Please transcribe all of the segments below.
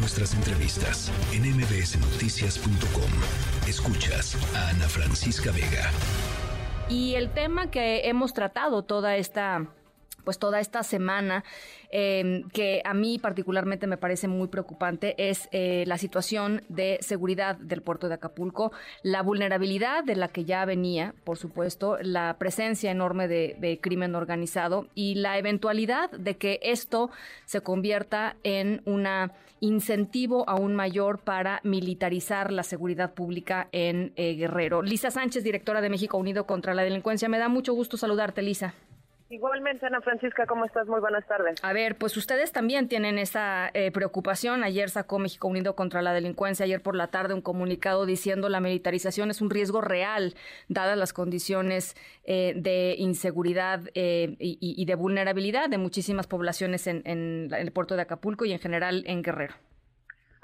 nuestras entrevistas en mbsnoticias.com. Escuchas a Ana Francisca Vega. Y el tema que hemos tratado toda esta pues toda esta semana, em, que a mí particularmente me parece muy preocupante, es eh, la situación de seguridad del puerto de Acapulco, la vulnerabilidad de la que ya venía, por supuesto, la presencia enorme de, de crimen organizado y la eventualidad de que esto se convierta en un incentivo aún mayor para militarizar la seguridad pública en eh, Guerrero. Lisa Sánchez, directora de México Unido contra la Delincuencia, me da mucho gusto saludarte, Lisa. Igualmente, Ana Francisca, ¿cómo estás? Muy buenas tardes. A ver, pues ustedes también tienen esa eh, preocupación. Ayer sacó México Unido contra la Delincuencia, ayer por la tarde un comunicado diciendo la militarización es un riesgo real, dadas las condiciones eh, de inseguridad eh, y, de vulnerabilidad de muchísimas poblaciones en, en el puerto de Acapulco y en general en Guerrero.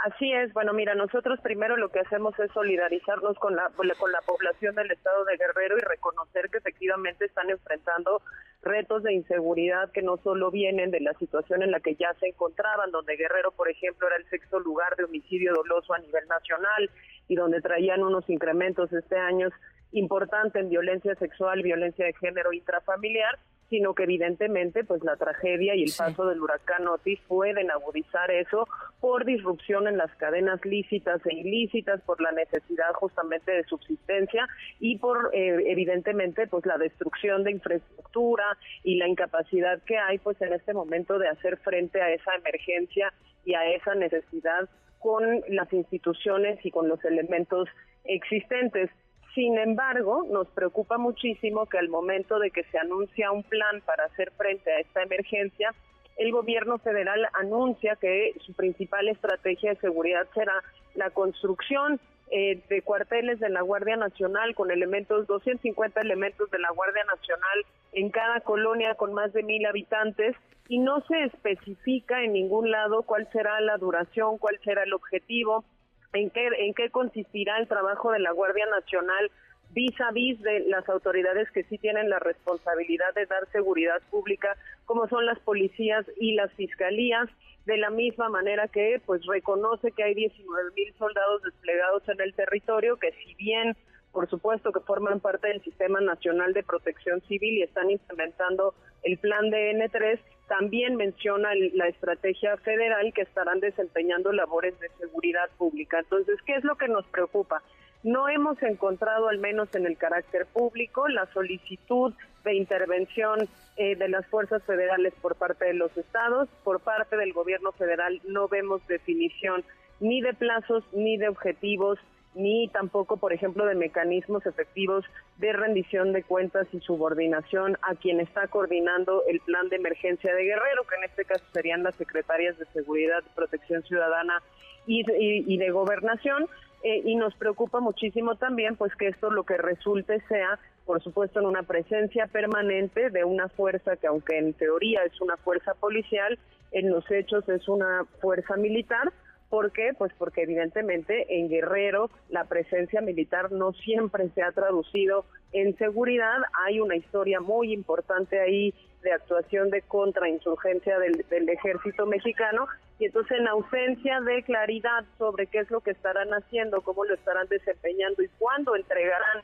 Así es, bueno, mira, nosotros primero lo que hacemos es solidarizarnos con la, con la población del estado de Guerrero y reconocer que efectivamente están enfrentando retos de inseguridad que no solo vienen de la situación en la que ya se encontraban, donde Guerrero, por ejemplo, era el sexto lugar de homicidio doloso a nivel nacional y donde traían unos incrementos este año importantes en violencia sexual, violencia de género intrafamiliar, sino que evidentemente pues la tragedia y el paso del huracán Otis pueden agudizar eso por disrupción en las cadenas lícitas e ilícitas, por la necesidad justamente de subsistencia y por eh, evidentemente pues la destrucción de infraestructura y la incapacidad que hay pues en este momento de hacer frente a esa emergencia y a esa necesidad con las instituciones y con los elementos existentes. Sin embargo, nos preocupa muchísimo que al momento de que se anuncia un plan para hacer frente a esta emergencia, el gobierno federal anuncia que su principal estrategia de seguridad será la construcción eh, de cuarteles de la Guardia Nacional con elementos, 250 elementos de la Guardia Nacional en cada colonia con más de mil habitantes y no se especifica en ningún lado cuál será la duración, cuál será el objetivo en qué, en qué consistirá el trabajo de la Guardia Nacional vis a vis de las autoridades que sí tienen la responsabilidad de dar seguridad pública, como son las policías y las fiscalías, de la misma manera que pues reconoce que hay 19 mil soldados desplegados en el territorio, que si bien por supuesto que forman parte del Sistema Nacional de Protección Civil y están implementando el plan de N3, también menciona la estrategia federal que estarán desempeñando labores de seguridad pública. Entonces, ¿qué es lo que nos preocupa? No hemos encontrado, al menos en el carácter público, la solicitud de intervención eh, de las fuerzas federales por parte de los estados. Por parte del gobierno federal no vemos definición ni de plazos ni de objetivos ni tampoco, por ejemplo, de mecanismos efectivos de rendición de cuentas y subordinación a quien está coordinando el plan de emergencia de Guerrero, que en este caso serían las secretarias de Seguridad, Protección Ciudadana y, de Gobernación. Eh, y nos preocupa muchísimo también pues que esto lo que resulte sea por supuesto en una presencia permanente de una fuerza que aunque en teoría es una fuerza policial en los hechos es una fuerza militar ¿Por qué? Pues porque evidentemente en Guerrero la presencia militar no siempre se ha traducido en seguridad. Hay una historia muy importante ahí de actuación de contrainsurgencia del, del ejército mexicano y entonces en ausencia de claridad sobre qué es lo que estarán haciendo, cómo lo estarán desempeñando y cuándo entregarán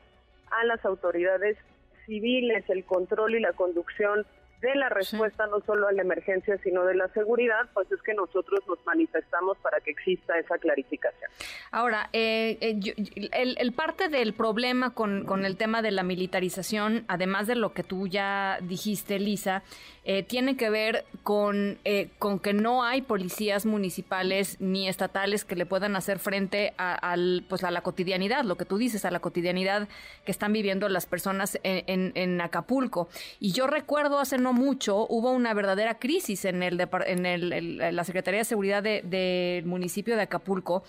a las autoridades civiles el control y la conducción de la respuesta no solo a la emergencia, sino de la seguridad, pues es que nosotros nos manifestamos para que exista esa clarificación. Ahora, eh, eh, el, parte del problema con, con, el tema de la militarización, además de lo que tú ya dijiste, Lisa, eh, tiene que ver con, con que no hay policías municipales ni estatales que le puedan hacer frente a, al, pues a la cotidianidad, lo que tú dices, a la cotidianidad que están viviendo las personas en, en Acapulco. Y yo recuerdo hace no mucho hubo una verdadera crisis en, el, en, el, la Secretaría de Seguridad del municipio de Acapulco.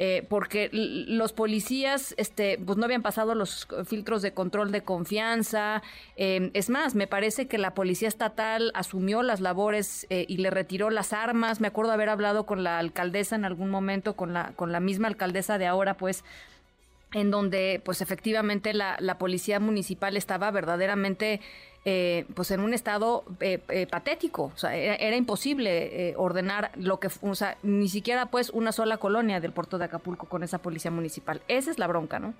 Eh, porque los policías este, pues no habían pasado los filtros de control de confianza. Em, es más, me parece que la policía estatal asumió las labores eh, y le retiró las armas. Me acuerdo haber hablado con la alcaldesa en algún momento, con la, con la misma alcaldesa de ahora, pues en donde pues efectivamente la, la policía municipal estaba verdaderamente eh, pues en un estado eh, eh, patético, o sea, era, imposible ordenar lo que, o sea, ni siquiera pues una sola colonia del puerto de Acapulco con esa policía municipal. Esa es la bronca, ¿no?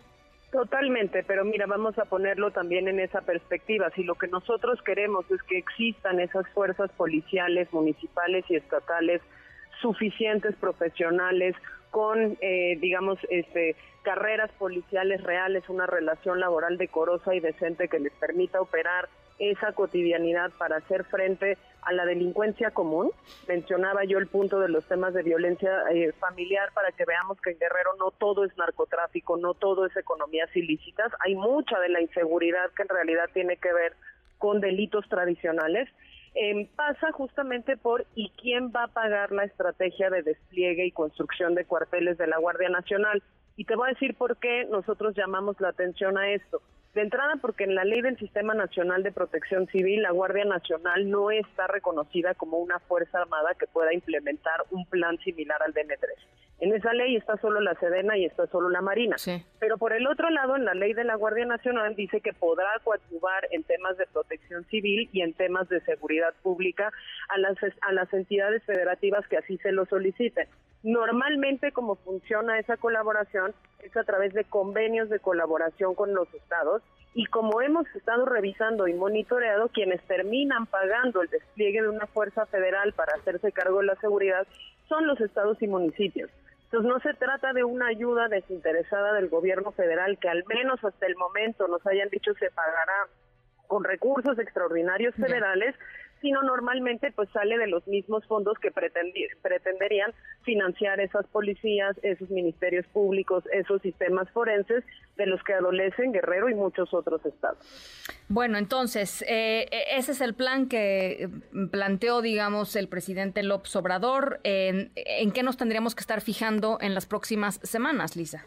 Totalmente, pero mira, vamos a ponerlo también en esa perspectiva. Si lo que nosotros queremos es que existan esas fuerzas policiales, municipales y estatales suficientes, profesionales, con, eh, digamos, este, carreras policiales reales, una relación laboral decorosa y decente que les permita operar esa cotidianidad para hacer frente a la delincuencia común. Mencionaba yo el punto de los temas de violencia eh, familiar para que veamos que en Guerrero no todo es narcotráfico, no todo es economías ilícitas. Hay mucha de la inseguridad que en realidad tiene que ver con delitos tradicionales. Em, pasa justamente por y quién va a pagar la estrategia de despliegue y construcción de cuarteles de la Guardia Nacional. Y te voy a decir por qué nosotros llamamos la atención a esto. De entrada, porque en la ley del Sistema Nacional de Protección Civil, la Guardia Nacional no está reconocida como una fuerza armada que pueda implementar un plan similar al DN3. En esa ley está solo la Sedena y está solo la Marina. Pero por el otro lado, en la ley de la Guardia Nacional dice que podrá coadyuvar en temas de protección civil y en temas de seguridad pública a las, a las entidades federativas que así se lo soliciten. Normalmente, como funciona esa colaboración, es a través de convenios de colaboración con los estados y como hemos estado revisando y monitoreado, quienes terminan pagando el despliegue de una fuerza federal para hacerse cargo de la seguridad son los estados y municipios. Entonces no se trata de una ayuda desinteresada del gobierno federal que al menos hasta el momento nos hayan dicho se pagará con recursos extraordinarios federales, sino normalmente pues sale de los mismos fondos que pretenderían financiar esas policías, esos ministerios públicos, esos sistemas forenses de los que adolecen Guerrero y muchos otros estados. Bueno, entonces, eh, ese es el plan que planteó, digamos, el presidente López Obrador. ¿En qué nos tendríamos que estar fijando en las próximas semanas, Lisa?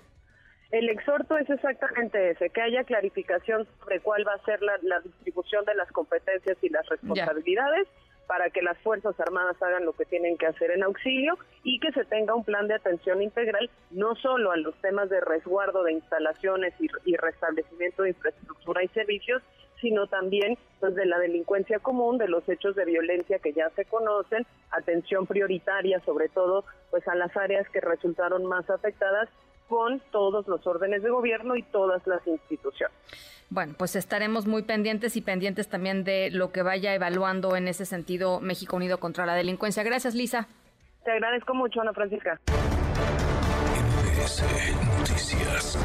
El exhorto es exactamente ese, que haya clarificación sobre cuál va a ser la, distribución de las competencias y las responsabilidades para que las Fuerzas Armadas hagan lo que tienen que hacer en auxilio y que se tenga un plan de atención integral no solo a los temas de resguardo de instalaciones y, y restablecimiento de infraestructura y servicios, sino también pues, de la delincuencia común, de los hechos de violencia que ya se conocen, atención prioritaria sobre todo pues a las áreas que resultaron más afectadas con todos los órdenes de gobierno y todas las instituciones. Bueno, pues estaremos muy pendientes y pendientes también de lo que vaya evaluando en ese sentido México Unido contra la Delincuencia. Gracias, Lisa. Te agradezco mucho, Ana Francisca. Noticias.